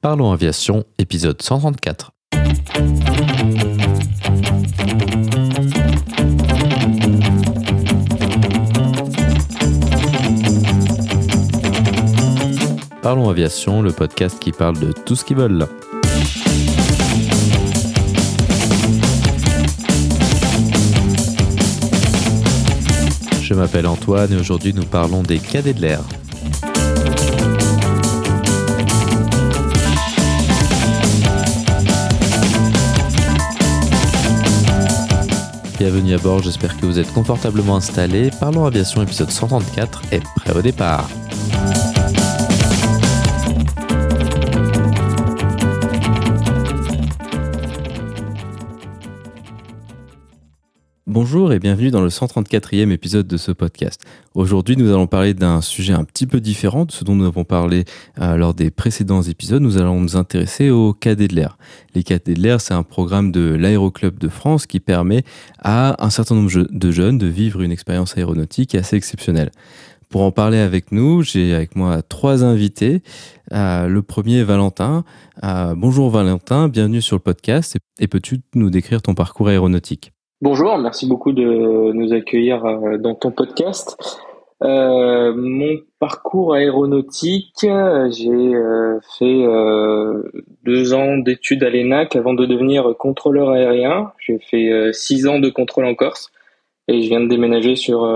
Parlons Aviation, épisode 134. Parlons Aviation, le podcast qui parle de tout ce qui vole. Je m'appelle Antoine et aujourd'hui nous parlons des cadets de l'air. Bienvenue à bord, j'espère que vous êtes confortablement installés. Parlons Aviation épisode 134 est prêt au départ. Bonjour et bienvenue dans le 134e épisode de ce podcast. Aujourd'hui, nous allons parler d'un sujet un petit peu différent de ce dont nous avons parlé euh, lors des précédents épisodes. Nous allons nous intéresser aux cadets de l'air. Les cadets de l'air, c'est un programme de l'Aéroclub de France qui permet à un certain nombre de jeunes de vivre une expérience aéronautique assez exceptionnelle. Pour en parler avec nous, j'ai avec moi trois invités. Euh, le premier, Valentin. Euh, bonjour Valentin, bienvenue sur le podcast. Et peux-tu nous décrire ton parcours aéronautique? Bonjour, merci beaucoup de nous accueillir euh, dans ton podcast. Euh, mon parcours aéronautique, j'ai euh, fait deux ans d'études à l'ENAC avant de devenir contrôleur aérien. J'ai fait six ans de contrôle en Corse et je viens de déménager sur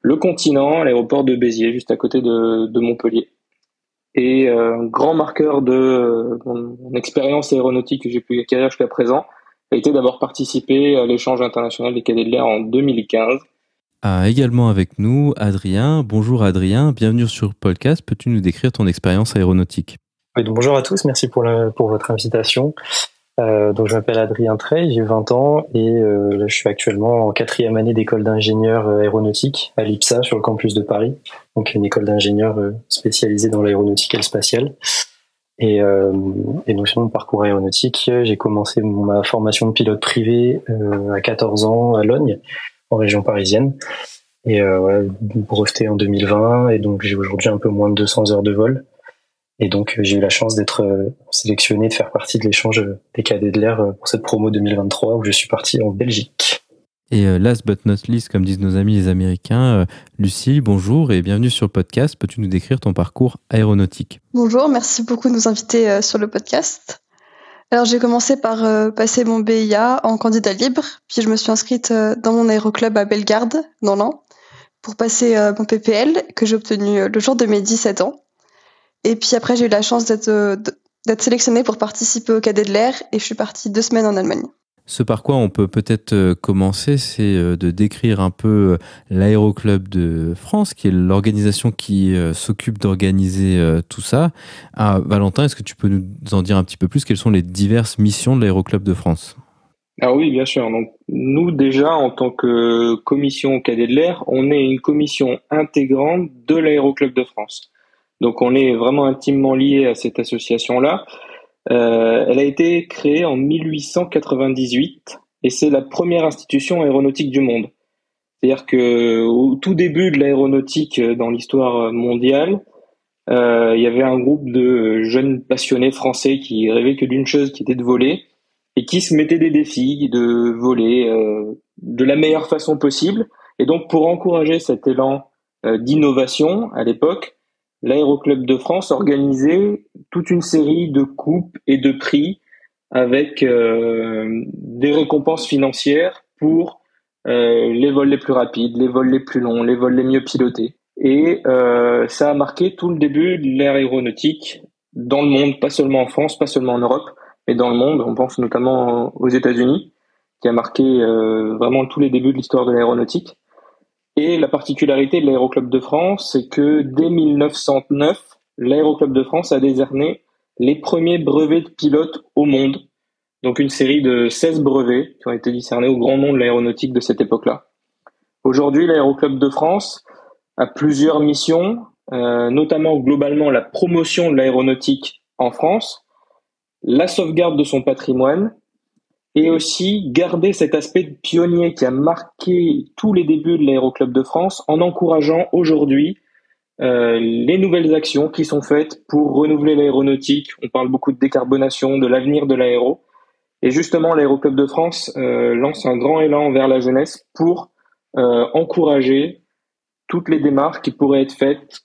le continent, à l'aéroport de Béziers, juste à côté de, de Montpellier. Et un grand marqueur de mon expérience aéronautique que j'ai pu acquérir jusqu'à présent, été d'avoir participé à l'échange international des cadets de l'air en 2015. Ah, également avec nous Adrien. Bonjour Adrien, bienvenue sur le podcast. Peux-tu nous décrire ton expérience aéronautique? Bonjour à tous, merci pour, pour votre invitation. Euh, donc je m'appelle Adrien Trey, j'ai 20 ans et euh, je suis actuellement en quatrième année d'école d'ingénieur euh, aéronautique à l'IPSA sur le campus de Paris, donc une école d'ingénieur spécialisée dans l'aéronautique et le spatial. Et, euh, et donc sur mon parcours aéronautique, j'ai commencé ma formation de pilote privé euh, à 14 ans à Logne, en région parisienne. Et euh, breveté en 2020, et donc j'ai aujourd'hui un peu moins de 200 heures de vol. Et donc j'ai eu la chance d'être euh, sélectionné, de faire partie de l'échange des cadets de l'air pour cette promo 2023 où je suis parti en Belgique. Et euh, last but not least, comme disent nos amis les Américains, euh, Lucie, bonjour et bienvenue sur le podcast. Peux-tu nous décrire ton parcours aéronautique? Bonjour, merci beaucoup de nous inviter euh, sur le podcast. Alors j'ai commencé par passer mon BIA en candidat libre, puis je me suis inscrite dans mon aéroclub à Bellegarde, dans l'An, pour passer mon PPL que j'ai obtenu le jour de mes 17 ans. Et puis après j'ai eu la chance d'être sélectionnée pour participer au cadet de l'air et je suis partie deux semaines en Allemagne. Ce par quoi on peut peut-être euh, commencer, c'est euh, de décrire un peu euh, l'Aéroclub de France, qui est l'organisation qui s'occupe d'organiser tout ça. Ah, Valentin, est-ce que tu peux nous en dire un petit peu plus? Quelles sont les diverses missions de l'Aéroclub de France? Ah oui, bien sûr. Donc, nous, déjà, en tant que commission cadet de l'air, on est une commission intégrante de l'Aéroclub de France. Donc, on est vraiment intimement lié à cette association-là. Euh, elle a été créée en 1898 et c'est la première institution aéronautique du monde. C'est-à-dire que au tout début de l'aéronautique euh, dans l'histoire mondiale, euh, il y avait un groupe de jeunes passionnés français qui rêvaient que d'une chose, qui était de voler, et qui se mettaient des défis de voler euh, de la meilleure façon possible. Et donc, pour encourager cet élan euh, d'innovation à l'époque, l'Aéroclub de France organisait toute une série de coupes et de prix avec euh, des récompenses financières pour euh, les vols les plus rapides, les vols les plus longs, les vols les mieux pilotés. Et euh, ça a marqué tout le début de l'ère aéronautique dans le monde, pas seulement en France, pas seulement en Europe, mais dans le monde. On pense notamment aux États-Unis, qui a marqué vraiment tous les débuts de l'histoire de l'aéronautique. Et la particularité de l'Aéroclub de France, c'est que dès 1909, l'Aéroclub de France a décerné les premiers brevets de pilote au monde. Donc une série de 16 brevets qui ont été décernés au grand nom de l'aéronautique de cette époque-là. Aujourd'hui, l'Aéroclub de France a plusieurs missions, euh, notamment globalement la promotion de l'aéronautique en France, la sauvegarde de son patrimoine et aussi garder cet aspect pionnier qui a marqué tous les débuts de l'Aéroclub de France en encourageant aujourd'hui euh, les nouvelles actions qui sont faites pour renouveler l'aéronautique. On parle beaucoup de décarbonation, de l'avenir de l'aéro. Et justement, l'Aéroclub de France euh, lance un grand élan vers la jeunesse pour euh, encourager toutes les démarches qui pourraient être faites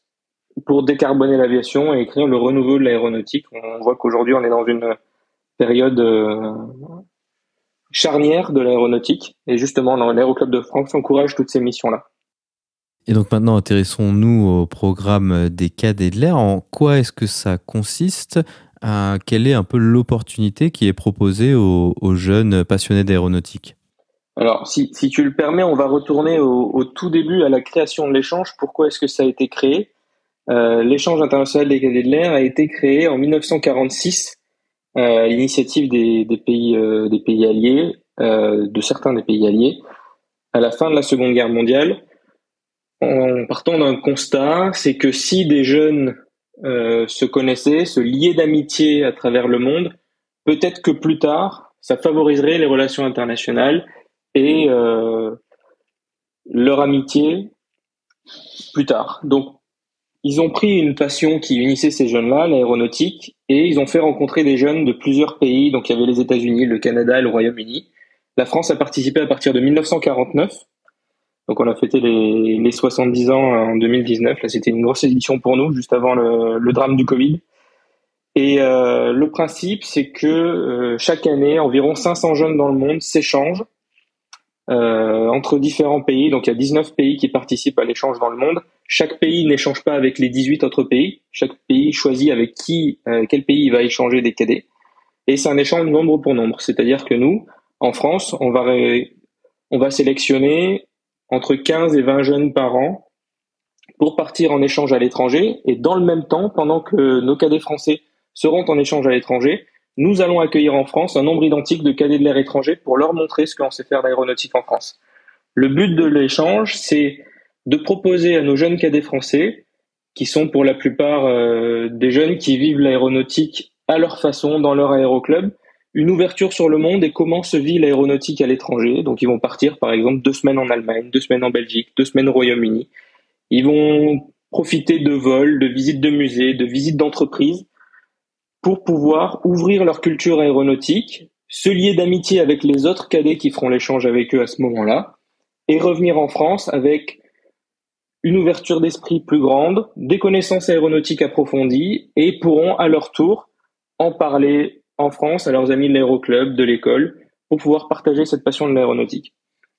pour décarboner l'aviation et écrire le renouveau de l'aéronautique. On voit qu'aujourd'hui, on est dans une période charnière de l'aéronautique. Et justement, l'Aéroclub de France encourage toutes ces missions-là. Et donc maintenant, intéressons-nous au programme des cadets de l'air. En quoi est-ce que ça consiste? Quelle est un peu l'opportunité qui est proposée aux, jeunes passionnés d'aéronautique? Alors, si, tu le permets, on va retourner au, tout début à la création de l'échange. Pourquoi est-ce que ça a été créé? Euh, L'échange international des cadets de l'air a été créé en 1946 euh, à l'initiative des, pays, euh, des pays alliés, de certains des pays alliés, à la fin de la Seconde Guerre mondiale, en partant d'un constat, c'est que si des jeunes euh, se connaissaient, se liaient d'amitié à travers le monde, peut-être que plus tard, ça favoriserait les relations internationales et euh, leur amitié plus tard. Donc, ils ont pris une passion qui unissait ces jeunes-là, l'aéronautique, et ils ont fait rencontrer des jeunes de plusieurs pays. Donc, il y avait les États-Unis, le Canada et le Royaume-Uni. La France a participé à partir de 1949 donc on a fêté les, les 70 ans en 2019. Là, c'était une grosse édition pour nous, juste avant le, drame du Covid. Et euh, le principe, c'est que euh, chaque année, environ 500 jeunes dans le monde s'échangent entre différents pays. Donc il y a 19 pays qui participent à l'échange dans le monde. Chaque pays n'échange pas avec les 18 autres pays. Chaque pays choisit avec qui, euh, quel pays il va échanger des cadets. Et c'est un échange nombre pour nombre. C'est-à-dire que nous, en France, on va, on va sélectionner entre 15 et 20 jeunes par an pour partir en échange à l'étranger. Et dans le même temps, pendant que nos cadets français seront en échange à l'étranger, nous allons accueillir en France un nombre identique de cadets de l'air étranger pour leur montrer ce que l'on sait faire d'aéronautique en France. Le but de l'échange, c'est de proposer à nos jeunes cadets français, qui sont pour la plupart euh, des jeunes qui vivent l'aéronautique à leur façon dans leur aéroclub, une ouverture sur le monde et comment se vit l'aéronautique à l'étranger. Donc ils vont partir par exemple deux semaines en Allemagne, deux semaines en Belgique, deux semaines au Royaume-Uni. Ils vont profiter de vols, de visites de musées, de visites d'entreprises pour pouvoir ouvrir leur culture aéronautique, se lier d'amitié avec les autres cadets qui feront l'échange avec eux à ce moment-là, et revenir en France avec une ouverture d'esprit plus grande, des connaissances aéronautiques approfondies, et pourront à leur tour en parler en France à leurs amis de l'aéroclub, de l'école, pour pouvoir partager cette passion de l'aéronautique.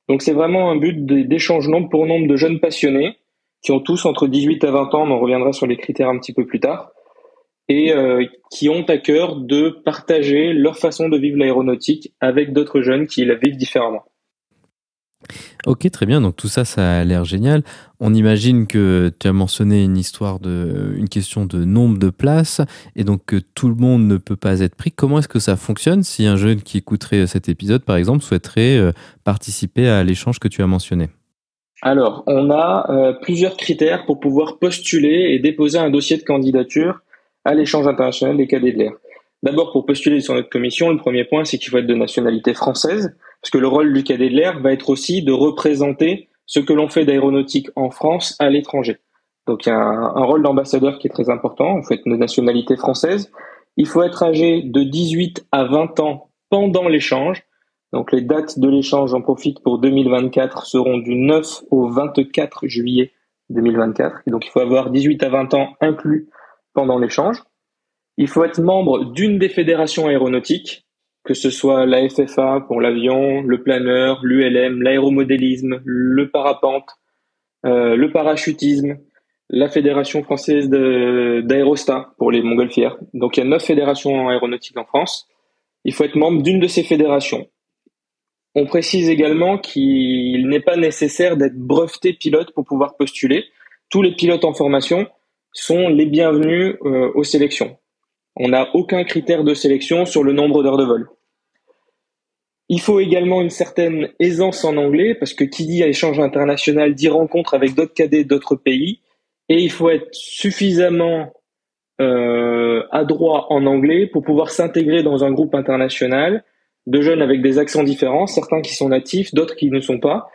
Donc c'est vraiment un but d'échange nombre pour nombre de jeunes passionnés qui ont tous entre 18 à 20 ans, on reviendra sur les critères un petit peu plus tard, et euh, qui ont à cœur de partager leur façon de vivre l'aéronautique avec d'autres jeunes qui la vivent différemment. Ok, très bien. Donc tout ça, ça a l'air génial. On imagine que tu as mentionné une histoire de, une question de nombre de places et donc que tout le monde ne peut pas être pris. Comment est-ce que ça fonctionne si un jeune qui écouterait cet épisode, par exemple, souhaiterait euh, participer à l'échange que tu as mentionné? Alors, on a euh, plusieurs critères pour pouvoir postuler et déposer un dossier de candidature à l'échange international des cadets de l'air. D'abord, pour postuler sur notre commission, le premier point, c'est qu'il faut être de nationalité française. Parce que le rôle du cadet de l'air va être aussi de représenter ce que l'on fait d'aéronautique en France à l'étranger. Donc il y a un, rôle d'ambassadeur qui est très important. Il faut être de nationalité française. Il faut être âgé de 18 à 20 ans pendant l'échange. Donc les dates de l'échange, j'en profite pour 2024, seront du 9 au 24 juillet 2024. Et donc il faut avoir 18 à 20 ans inclus pendant l'échange. Il faut être membre d'une des fédérations aéronautiques que ce soit la FFA pour l'avion, le planeur, l'ULM, l'aéromodélisme, le parapente, euh, le parachutisme, la Fédération française d'aérostat pour les montgolfières. Donc il y a neuf fédérations aéronautiques en France. Il faut être membre d'une de ces fédérations. On précise également qu'il n'est pas nécessaire d'être breveté pilote pour pouvoir postuler. Tous les pilotes en formation sont les bienvenus euh, aux sélections. On n'a aucun critère de sélection sur le nombre d'heures de vol. Il faut également une certaine aisance en anglais, parce que qui dit échange international dit rencontre avec d'autres cadets d'autres pays, et il faut être suffisamment euh, adroit en anglais pour pouvoir s'intégrer dans un groupe international de jeunes avec des accents différents, certains qui sont natifs, d'autres qui ne sont pas.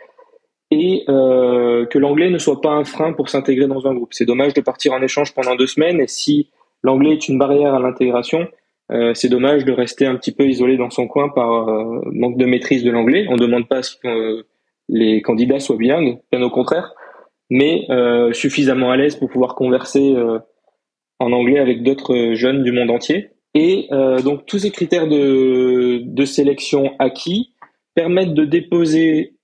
Et euh, que l'anglais ne soit pas un frein pour s'intégrer dans un groupe. C'est dommage de partir en échange pendant deux semaines et si l'anglais est une barrière à l'intégration, euh, c'est dommage de rester un petit peu isolé dans son coin par euh, manque de maîtrise de l'anglais. On ne demande pas que les candidats soient bilingues, bien au contraire, mais suffisamment à l'aise pour pouvoir converser en anglais avec d'autres jeunes du monde entier. Et donc tous ces critères de, de sélection acquis permettent de déposer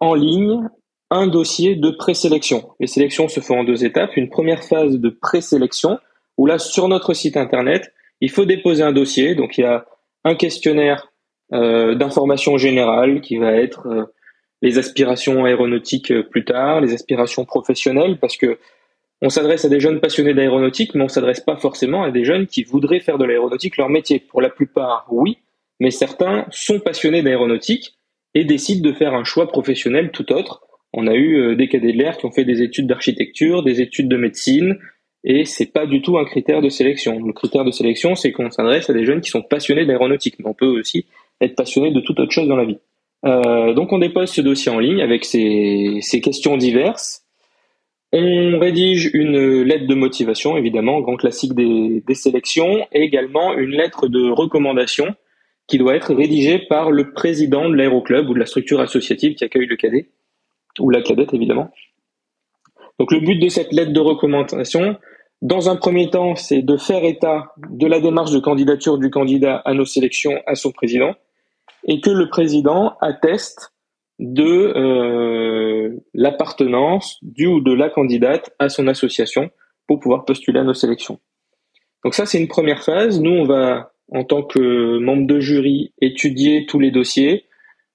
en ligne un dossier de présélection. Les sélections se font en deux étapes. Une première phase de présélection, où là, sur notre site internet, il faut déposer un dossier. Donc, il y a un questionnaire euh, d'information générale qui va être euh, les aspirations aéronautiques euh, plus tard, les aspirations professionnelles, parce que on s'adresse à des jeunes passionnés d'aéronautique, mais on s'adresse pas forcément à des jeunes qui voudraient faire de l'aéronautique leur métier. Pour la plupart, oui, mais certains sont passionnés d'aéronautique et décident de faire un choix professionnel tout autre. On a eu euh, des cadets de l'air qui ont fait des études d'architecture, des études de médecine, et c'est pas du tout un critère de sélection. Le critère de sélection, c'est qu'on s'adresse à des jeunes qui sont passionnés d'aéronautique, mais on peut aussi être passionné de toute autre chose dans la vie. Euh, donc on dépose ce dossier en ligne avec ces, questions diverses. On rédige une lettre de motivation, évidemment, grand classique des sélections, et également une lettre de recommandation qui doit être rédigé par le président de l'aéroclub ou de la structure associative qui accueille le cadet, ou la cadette évidemment. Donc le but de cette lettre de recommandation, dans un premier temps, c'est de faire état de la démarche de candidature du candidat à nos sélections à son président, et que le président atteste de euh, l'appartenance du ou de la candidate à son association pour pouvoir postuler à nos sélections. Donc ça, c'est une première phase. Nous, on va en tant que membre de jury, étudier tous les dossiers.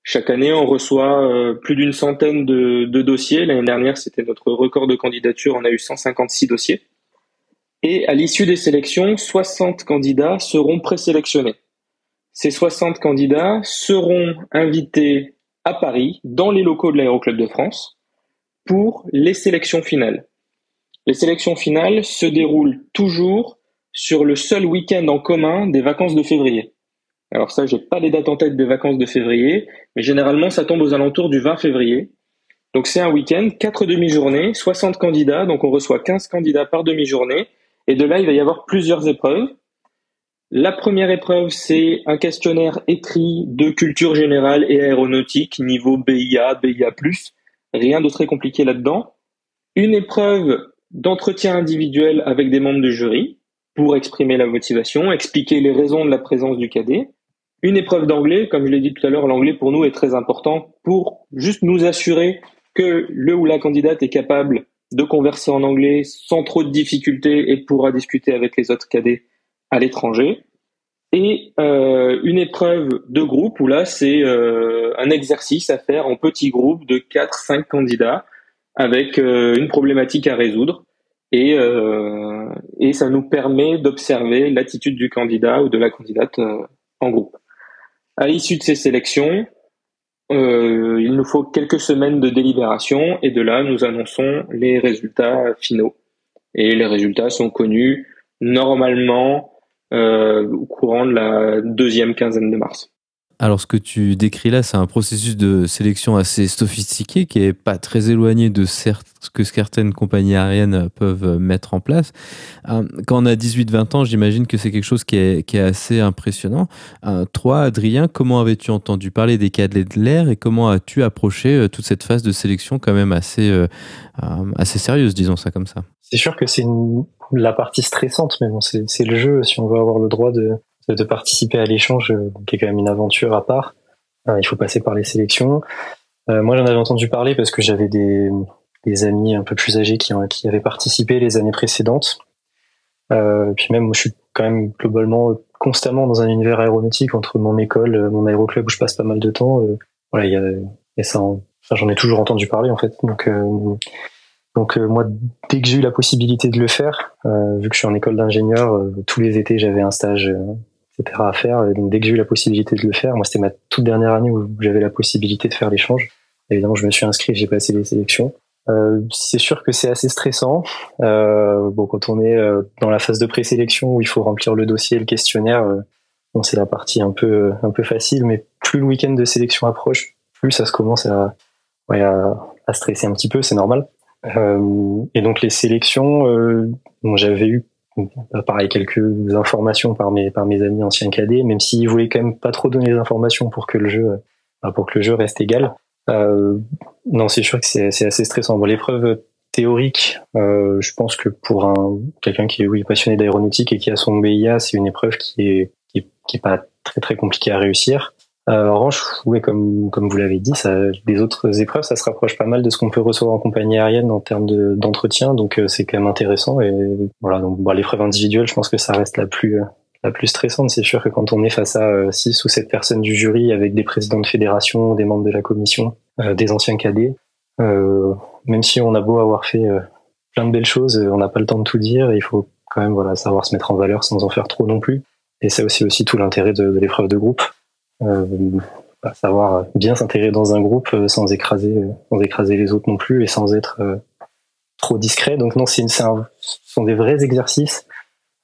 Chaque année, on reçoit euh, plus d'une centaine de, dossiers. L'année dernière, c'était notre record de candidature. On a eu 156 dossiers. Et à l'issue des sélections, 60 candidats seront présélectionnés. Ces 60 candidats seront invités à Paris, dans les locaux de l'Aéroclub de France, pour les sélections finales. Les sélections finales se déroulent toujours sur le seul week-end en commun des vacances de février. Alors ça, j'ai pas les dates en tête des vacances de février, mais généralement ça tombe aux alentours du 20 février. Donc c'est un week-end, quatre demi-journées, 60 candidats, donc on reçoit 15 candidats par demi-journée, et de là il va y avoir plusieurs épreuves. La première épreuve, c'est un questionnaire écrit de culture générale et aéronautique, niveau BIA, BIA+, rien de très compliqué là-dedans. Une épreuve d'entretien individuel avec des membres du jury, pour exprimer la motivation, expliquer les raisons de la présence du cadet. Une épreuve d'anglais, comme je l'ai dit tout à l'heure, l'anglais pour nous est très important pour juste nous assurer que le ou la candidate est capable de converser en anglais sans trop de difficultés et pourra discuter avec les autres cadets à l'étranger. Et euh, une épreuve de groupe où là c'est euh, un exercice à faire en petit groupe de 4-5 candidats avec euh, une problématique à résoudre et, euh, et ça nous permet d'observer l'attitude du candidat ou de la candidate euh, en groupe. À l'issue de ces sélections, euh, il nous faut quelques semaines de délibération et de là, nous annonçons les résultats finaux. Et les résultats sont connus normalement euh, au courant de la deuxième quinzaine de mars. Alors, ce que tu décris là, c'est un processus de sélection assez sophistiqué qui est pas très éloigné de ce que certaines compagnies aériennes peuvent mettre en place. Euh, quand on a 18-20 ans, j'imagine que c'est quelque chose qui est, assez impressionnant. Euh, toi, Adrien, comment avais-tu entendu parler des cadets de l'air et comment as-tu approché euh, toute cette phase de sélection quand même assez, assez sérieuse, disons ça comme ça? C'est sûr que c'est la partie stressante, mais bon, c'est le jeu si on veut avoir le droit de, de participer à l'échange, euh, qui est quand même une aventure à part. Euh, il faut passer par les sélections. Euh, moi, j'en avais entendu parler parce que j'avais des, des, amis un peu plus âgés qui, qui avaient participé les années précédentes. Euh, puis même, je suis quand même globalement constamment dans un univers aéronautique entre mon école, mon aéroclub où je passe pas mal de temps. Euh, voilà, il y a, et ça, enfin, j'en ai toujours entendu parler en fait. Donc, euh, donc moi, dès que j'ai eu la possibilité de le faire, vu que je suis en école d'ingénieur, tous les étés j'avais un stage etc. à faire. Et donc dès que j'ai eu la possibilité de le faire, moi c'était ma toute dernière année où j'avais la possibilité de faire l'échange. Évidemment, je me suis inscrit, j'ai passé les sélections. Euh, c'est sûr que c'est assez stressant. Euh, bon, quand on est euh, dans la phase de présélection où il faut remplir le dossier, le questionnaire, euh, bon, c'est la partie un peu un peu facile. Mais plus le week-end de sélection approche, plus ça se commence à, ouais, à, à stresser un petit peu, c'est normal. et donc les sélections, bon, j'avais eu pareil quelques informations par mes par mes amis anciens cadets, même s'ils voulaient quand même pas trop donner les informations pour que le jeu pour que le jeu reste égal. Euh, non, c'est sûr que c'est assez stressant. Bon, l'épreuve théorique, euh, je pense que pour un quelqu'un qui est oui passionné d'aéronautique et qui a son BIA, c'est une épreuve qui est, qui est, qui est pas très très compliquée à réussir. Euh, en revanche, oui, comme comme vous l'avez dit, ça, des autres épreuves, ça se rapproche pas mal de ce qu'on peut recevoir en compagnie aérienne en termes d'entretien, donc euh, c'est quand même intéressant. Et voilà, donc bon, l'épreuve individuelle, je pense que ça reste la plus la plus stressante. C'est sûr que quand on est face à 6 euh, ou 7 personnes du jury avec des présidents de fédération, des membres de la commission, euh, des anciens cadets, euh, même si on a beau avoir fait plein de belles choses, on n'a pas le temps de tout dire. Et il faut quand même voilà savoir se mettre en valeur sans en faire trop non plus. Et c'est aussi aussi tout l'intérêt de, l'épreuve de groupe. Bah, savoir bien s'intégrer dans un groupe sans écraser sans écraser les autres non plus et sans être trop discret. Donc non, c'est ce sont des vrais exercices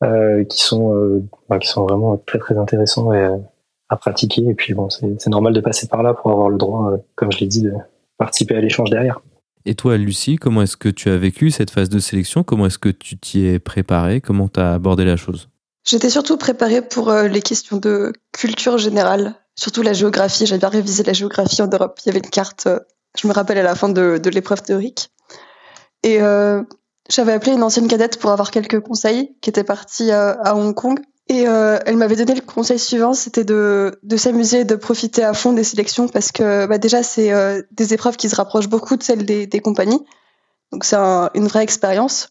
euh, qui sont euh, qui sont vraiment très très intéressants à pratiquer. Et puis bon, c'est normal de passer par là pour avoir le droit, euh, comme je l'ai dit, de participer à l'échange derrière. Et toi, Lucie, comment est-ce que tu as vécu cette phase de sélection? Comment est-ce que tu t'y es préparée Comment tu as abordé la chose? J'étais surtout préparée pour les questions de culture générale, surtout la géographie. J'avais bien révisé la géographie en Europe. Il y avait une carte, je me rappelle, à la fin de, l'épreuve théorique. Et j'avais appelé une ancienne cadette pour avoir quelques conseils qui était partie à, Hong Kong. Et euh, elle m'avait donné le conseil suivant, c'était de, de s'amuser, de profiter à fond des sélections parce que bah, déjà c'est euh, des épreuves qui se rapprochent beaucoup de celles des compagnies, donc c'est une vraie expérience.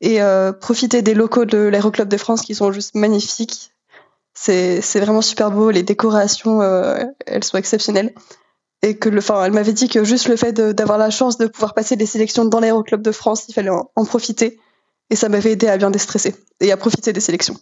Et euh, profiter des locaux de l'Aéroclub de France qui sont juste magnifiques, c'est vraiment super beau, les décorations euh, elles sont exceptionnelles et que le, elle m'avait dit que juste le fait d'avoir la chance de pouvoir passer des sélections dans l'aéroclub de France, il fallait en, profiter. Et ça m'avait aidé à bien déstresser et à profiter des sélections.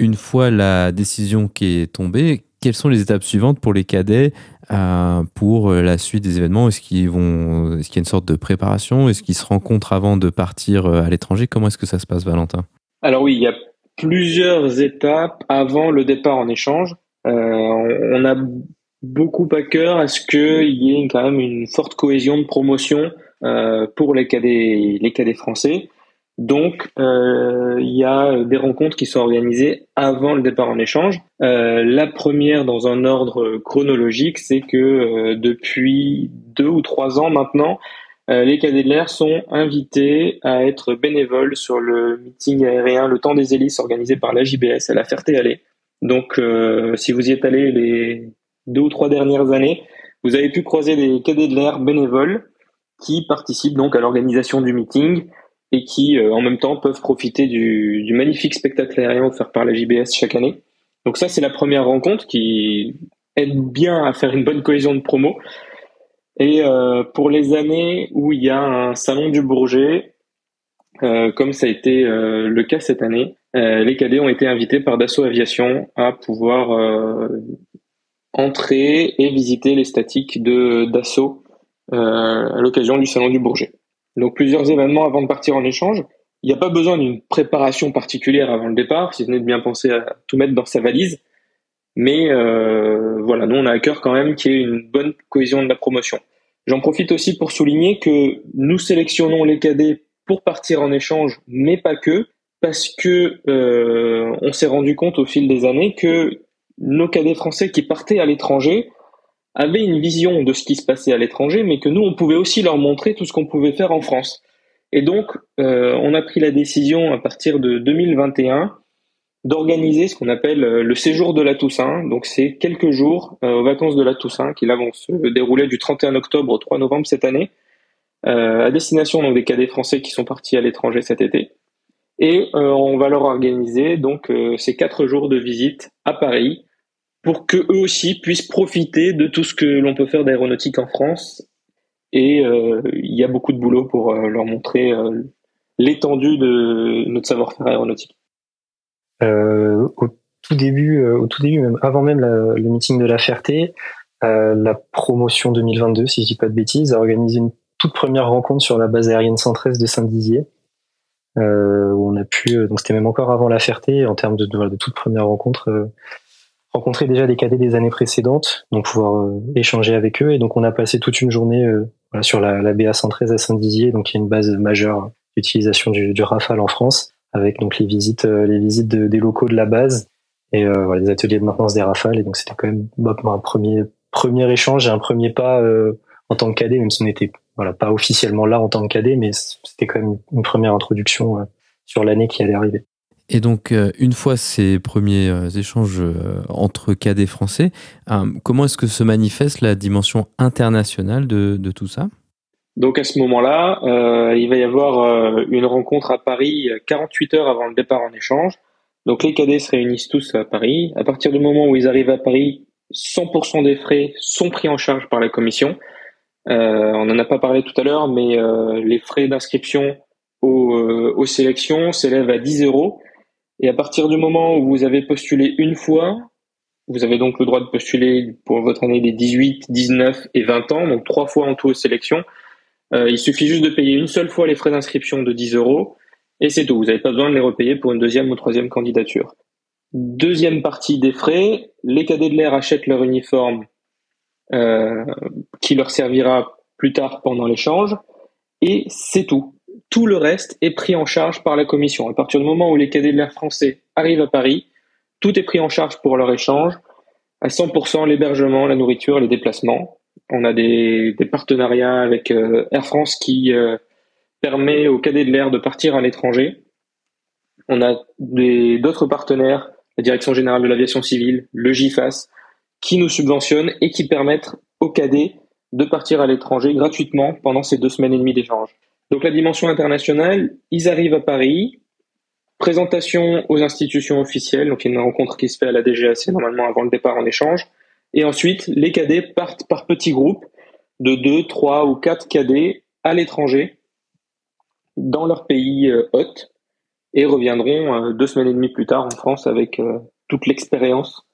Une fois la décision qui est tombée, quelles sont les étapes suivantes pour les cadets euh, pour la suite des événements? Est-ce qu'ils vont, est-ce qu'il y a une sorte de préparation? Est-ce qu'ils se rencontrent avant de partir euh, à l'étranger? Comment est-ce que ça se passe, Valentin? Alors oui, il y a plusieurs étapes avant le départ en échange. Euh, on a beaucoup à cœur à ce qu'il y ait quand même une forte cohésion de promotion euh, pour les cadets, les cadets français. Donc, euh, il y a des rencontres qui sont organisées avant le départ en échange. Euh, la première, dans un ordre chronologique, c'est que depuis deux ou trois ans maintenant, les cadets de l'air sont invités à être bénévoles sur le meeting aérien Le Temps des Hélices organisé par la JBS à la Ferté-Alais. Donc, si vous y êtes allé les deux ou trois dernières années, vous avez pu croiser des cadets de l'air bénévoles qui participent donc à l'organisation du meeting et qui euh, en même temps peuvent profiter du, du, magnifique spectacle aérien offert par la JBS chaque année. Donc ça c'est la première rencontre qui aide bien à faire une bonne cohésion de promo. Et euh, pour les années où il y a un salon du Bourget, euh, comme ça a été euh, le cas cette année, euh, les cadets ont été invités par Dassault Aviation à pouvoir entrer et visiter les statiques de d'assaut euh, à l'occasion du salon du Bourget. Donc plusieurs événements avant de partir en échange. Il n'y a pas besoin d'une préparation particulière avant le départ, si ce n'est de bien penser à tout mettre dans sa valise. Mais euh, voilà, nous on a à cœur quand même qu'il y ait une bonne cohésion de la promotion. J'en profite aussi pour souligner que nous sélectionnons les cadets pour partir en échange, mais pas que, parce que euh, on s'est rendu compte au fil des années que nos cadets français qui partaient à l'étranger avaient une vision de ce qui se passait à l'étranger, mais que nous, on pouvait aussi leur montrer tout ce qu'on pouvait faire en France. Et donc, euh, on a pris la décision à partir de 2021 d'organiser ce qu'on appelle euh, le séjour de la Toussaint. Donc, c'est quelques jours euh, aux vacances de la Toussaint qui là vont se dérouler du 31 octobre au 3 novembre cette année, à destination donc des cadets français qui sont partis à l'étranger cet été. Et on va leur organiser donc ces quatre jours de visite à Paris pour que eux aussi puissent profiter de tout ce que l'on peut faire d'aéronautique en France. Et euh, il y a beaucoup de boulot pour euh, leur montrer euh, l'étendue de notre savoir-faire aéronautique. au tout début, au tout début, même avant même le meeting de la Ferté, la promotion 2022, si je dis pas de bêtises, a organisé une toute première rencontre sur la base aérienne 113 de Saint-Dizier. on a pu, donc c'était même encore avant la Ferté, en termes de toute première rencontre, rencontrer déjà des cadets des années précédentes, donc pouvoir euh, échanger avec eux. Et donc on a passé toute une journée euh, sur la, BA 113 à Saint-Dizier, donc y a une base majeure d'utilisation du, Rafale en France, avec donc les visites, les visites des locaux de la base et voilà, les ateliers de maintenance des Rafales. Et donc c'était quand même un premier premier échange et un premier pas en tant que cadet, même si on n'était voilà pas officiellement là en tant que cadet, mais c'était quand même une première introduction sur l'année qui allait arriver. Et donc, euh, une fois ces premiers euh, échanges euh, entre cadets français, comment est-ce que se manifeste la dimension internationale de, tout ça? Donc à ce moment-là, il va y avoir une rencontre à Paris 48 heures avant le départ en échange. Donc les cadets se réunissent tous à Paris. À partir du moment où ils arrivent à Paris, 100% des frais sont pris en charge par la commission. on n'en a pas parlé tout à l'heure, mais les frais d'inscription aux, aux sélections s'élèvent à 10 euros et à partir du moment où vous avez postulé une fois, vous avez donc le droit de postuler pour votre année des 18, 19 et 20 ans, donc trois fois en tout aux sélections. Euh, il suffit juste de payer une seule fois les frais d'inscription de 10 euros et c'est tout. Vous n'avez pas besoin de les repayer pour une deuxième ou troisième candidature. Deuxième partie des frais, les cadets de l'air achètent leur uniforme euh, qui leur servira plus tard pendant l'échange et c'est tout tout le reste est pris en charge par la commission. À partir du moment où les cadets de l'air français arrivent à Paris, tout est pris en charge pour leur échange, à 100% l'hébergement, la nourriture, les déplacements. On a des, partenariats avec euh, Air France qui euh, permet aux cadets de l'air de partir à l'étranger. On a d'autres partenaires, la Direction générale de l'aviation civile, le GIFAS, qui nous subventionnent et qui permettent aux cadets de partir à l'étranger gratuitement pendant ces deux semaines et demie d'échange. Donc la dimension internationale, ils arrivent à Paris, présentation aux institutions officielles, donc il y a une rencontre qui se fait à la DGAC normalement avant le départ en échange, et ensuite les cadets partent par petits groupes de 2, 3 ou 4 cadets à l'étranger, dans leur pays euh, hôte, et reviendront euh, deux semaines et demie plus tard en France avec euh, toute l'expérience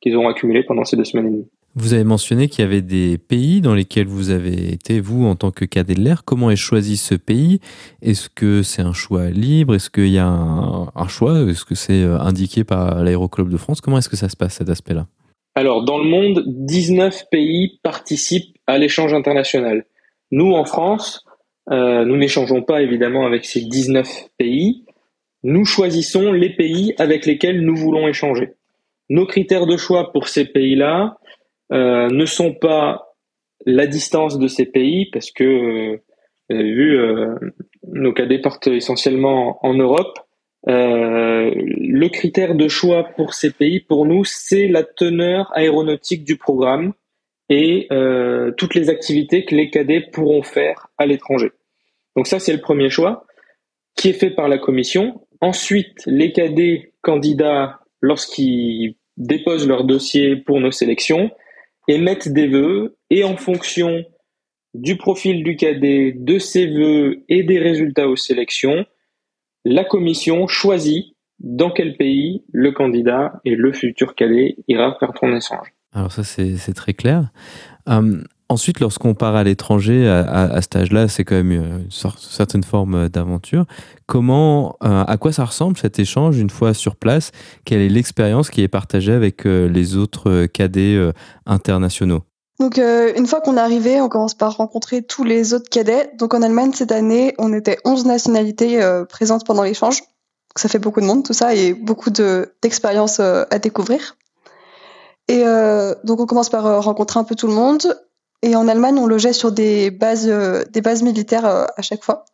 qu'ils ont accumulée pendant ces deux semaines et demie. Vous avez mentionné qu'il y avait des pays dans lesquels vous avez été, vous, en tant que cadet de l'air. Comment est choisi ce pays? Est-ce que c'est un choix libre? Est-ce qu'il y a un, choix? Est-ce que c'est euh, indiqué par l'Aéroclub de France? Comment est-ce que ça se passe, cet aspect-là? Alors, dans le monde, 19 pays participent à l'échange international. Nous, en France, euh, nous n'échangeons pas évidemment avec ces 19 pays. Nous choisissons les pays avec lesquels nous voulons échanger. Nos critères de choix pour ces pays-là, euh, ne sont pas la distance de ces pays, parce que, euh, vous avez vu, euh, nos cadets partent essentiellement en Europe. le critère de choix pour ces pays, pour nous, c'est la teneur aéronautique du programme et toutes les activités que les cadets pourront faire à l'étranger. Donc ça, c'est le premier choix qui est fait par la commission. Ensuite, les cadets candidats, lorsqu'ils déposent leur dossier pour nos sélections, émettent des vœux et en fonction du profil du cadet, de ses vœux et des résultats aux sélections, la commission choisit dans quel pays le candidat et le futur cadet ira faire son échange. Alors ça c'est très clair. Hum, ensuite, lorsqu'on part à l'étranger, à, à, cet âge-là, c'est quand même une, certaine forme d'aventure. Comment, euh, à quoi ça ressemble cet échange une fois sur place? Quelle est l'expérience qui est partagée avec euh, les autres euh, cadets internationaux? Donc une fois qu'on est arrivé, on commence par rencontrer tous les autres cadets. Donc en Allemagne cette année, on était 11 nationalités présentes pendant l'échange. Ça fait beaucoup de monde tout ça et beaucoup d'expériences à découvrir. Et donc on commence par rencontrer un peu tout le monde. Et en Allemagne, on logeait sur des bases, bases militaires à chaque fois.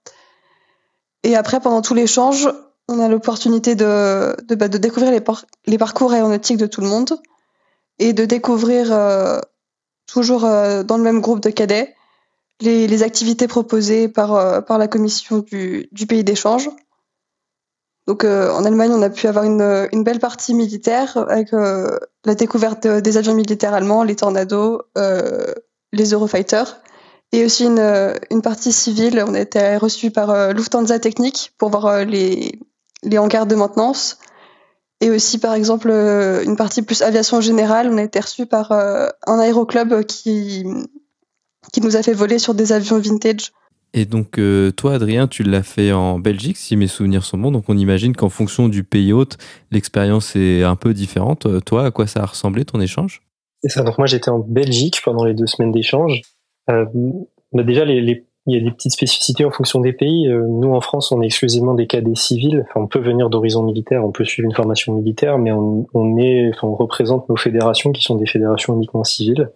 Et après, pendant tout l'échange, on a l'opportunité de, bah, découvrir les, parcours aéronautiques de tout le monde et de découvrir, euh, toujours euh, dans le même groupe de cadets, les, activités proposées par, euh, la commission du, pays d'échange. Donc en Allemagne, on a pu avoir une, une belle partie militaire avec la découverte des avions militaires allemands, les Tornados, les Eurofighters et aussi une, euh, une partie civile. On a été reçu par euh, Lufthansa Technique pour voir euh, les, les hangars de maintenance. Et aussi, par exemple, une partie plus aviation générale. On a été reçu par un aéroclub qui, qui nous a fait voler sur des avions vintage. Et donc, toi, Adrien, tu l'as fait en Belgique, si mes souvenirs sont bons. Donc, on imagine qu'en fonction du pays hôte, l'expérience est un peu différente. Toi, à quoi ça a ressemblé ton échange? C'est ça. Donc, moi, j'étais en Belgique pendant les deux semaines d'échange. Euh, bah déjà, les, les, il y a des petites spécificités en fonction des pays. Euh, nous, en France, on est exclusivement des cadets civils. Enfin, on peut venir d'horizon militaire, on peut suivre une formation militaire, mais on, on est, enfin, on représente nos fédérations qui sont des fédérations uniquement civiles.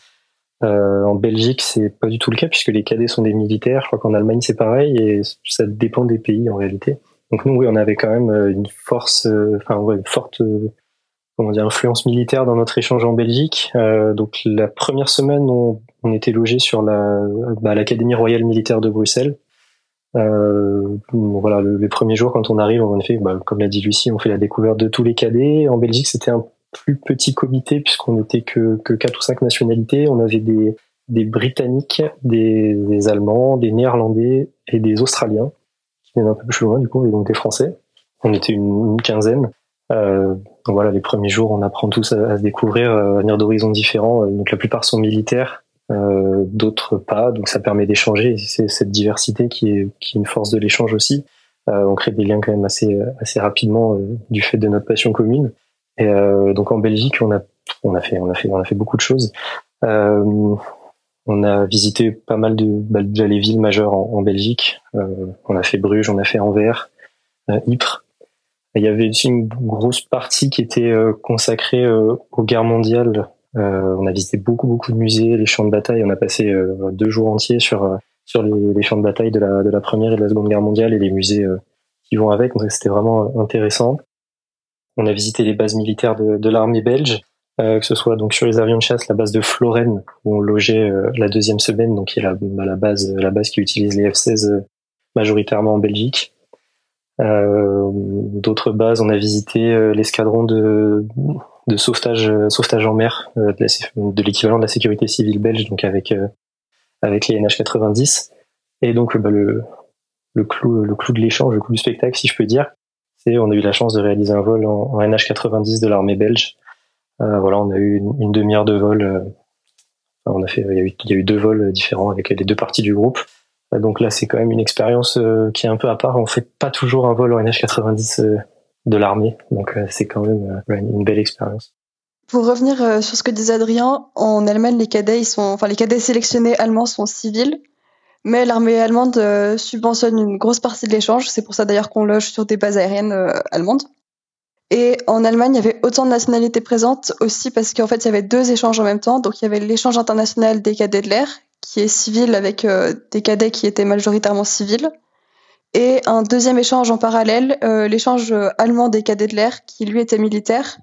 Euh, en Belgique, c'est pas du tout le cas puisque les cadets sont des militaires. Je crois qu'en Allemagne, c'est pareil et ça dépend des pays en réalité. Donc nous, oui, on avait quand même euh, une force, euh, enfin, ouais, une forte comment dire, influence militaire dans notre échange en Belgique. Euh, donc la première semaine, on, on était logé sur la bah, l'Académie royale militaire de Bruxelles. Euh, voilà, le, les premiers jours quand on arrive, en effet, bah, comme l'a dit Lucie, on fait la découverte de tous les cadets. En Belgique, c'était un plus petit comité puisqu'on n'était que que quatre ou cinq nationalités. On avait des des Britanniques, des, des Allemands, des Néerlandais et des Australiens qui viennent un peu plus loin du coup, et donc des Français. On était une, une quinzaine. Euh, voilà, les premiers jours, on apprend tous à, se découvrir, à venir d'horizons différents. Euh, donc la plupart sont militaires, euh, d'autres pas. Donc ça permet d'échanger. C'est cette diversité qui est, qui est une force de l'échange aussi. Euh, on crée des liens quand même assez, assez rapidement euh, du fait de notre passion commune. Et euh, donc en Belgique, on a, on a fait, on a fait, on a fait beaucoup de choses. on a visité pas mal de, bah, déjà les villes majeures en, en Belgique. on a fait Bruges, on a fait Anvers, Ypres. Il y avait aussi une grosse partie qui était euh, consacrée euh, aux guerres mondiales. Euh, on a visité beaucoup beaucoup de musées, les champs de bataille. On a passé deux jours entiers sur sur les, champs de bataille de la de la première et de la seconde guerre mondiale et les musées qui vont avec. C'était vraiment intéressant. On a visité les bases militaires de, l'armée belge, que ce soit donc sur les avions de chasse, la base de Floren où on logeait la deuxième semaine, donc qui est la, la base la base qui utilise les F-16 majoritairement en Belgique. Euh, d'autres bases, on a visité euh, l'escadron de, de sauvetage, euh, sauvetage en mer de l'équivalent de la sécurité civile belge, donc avec avec les NH90. Et donc bah, le, le clou le clou de l'échange, le clou du spectacle, si je peux dire, c'est on a eu la chance de réaliser un vol en, NH90 de l'armée belge. Euh, voilà, on a eu une, demi-heure de vol. on a fait, il y, a eu, il y a eu deux vols différents avec les deux parties du groupe. Euh, donc là, c'est quand même une expérience euh, qui est un peu à part. On fait pas toujours un vol en NH90 euh, de l'armée, donc c'est quand même une belle expérience. Pour revenir sur ce que disait Adrien, en Allemagne, les cadets, sont, enfin, les cadets sélectionnés allemands sont civils, mais l'armée allemande subventionne une grosse partie de l'échange. C'est pour ça d'ailleurs qu'on loge sur des bases aériennes allemandes. Et en Allemagne, il y avait autant de nationalités présentes aussi parce qu'en fait, il y avait deux échanges en même temps. Donc, il y avait l'échange international des cadets de l'air qui est civil avec euh, des cadets qui étaient majoritairement civils. Et un deuxième échange en parallèle, euh, l'échange allemand des cadets de l'air, qui lui était militaire.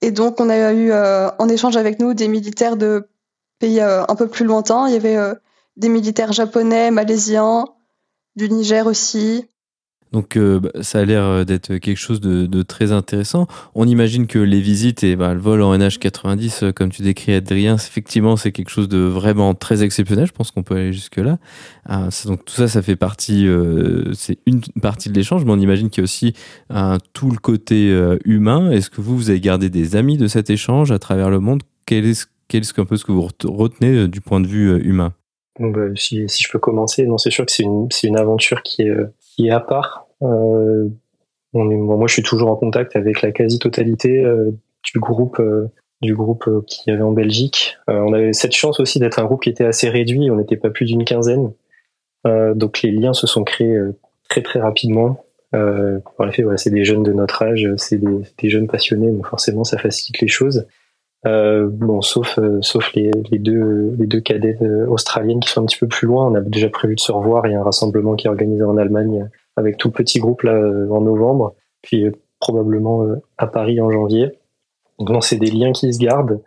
Et donc on a eu euh, en échange avec nous des militaires de pays un peu plus lointains. Il y avait des militaires japonais, malaisiens, du Niger aussi, donc euh, bah, ça a l'air euh, d'être quelque chose de, très intéressant. On imagine que les visites et bah, le vol en NH90, euh, comme tu décris Adrien, effectivement c'est quelque chose de vraiment très exceptionnel. Je pense qu'on peut aller jusque là. donc tout ça, ça fait partie, c'est une partie de l'échange, mais on imagine qu'il y a aussi tout le côté humain. Est-ce que vous, vous avez gardé des amis de cet échange à travers le monde? Quel est, un peu ce que vous retenez du point de vue humain? Bah, si, je peux commencer, c'est sûr que c'est une, aventure qui est à part. Euh, moi, je suis toujours en contact avec la quasi-totalité euh, du groupe euh, du groupe qu'il y avait en Belgique. on avait cette chance aussi d'être un groupe qui était assez réduit. On n'était pas plus d'une quinzaine. donc les liens se sont créés très très rapidement. Euh, en effet, voilà, c'est des jeunes de notre âge, c'est des, jeunes passionnés, donc forcément ça facilite les choses. Euh, bon, sauf sauf les, les, deux les deux cadets australiennes qui sont un petit peu plus loin. On a déjà prévu de se revoir. Il y a un rassemblement qui est organisé en Allemagne avec tout petit groupe là euh, en novembre, puis euh, probablement euh, à Paris en janvier. Donc non, c'est des liens qui se gardent.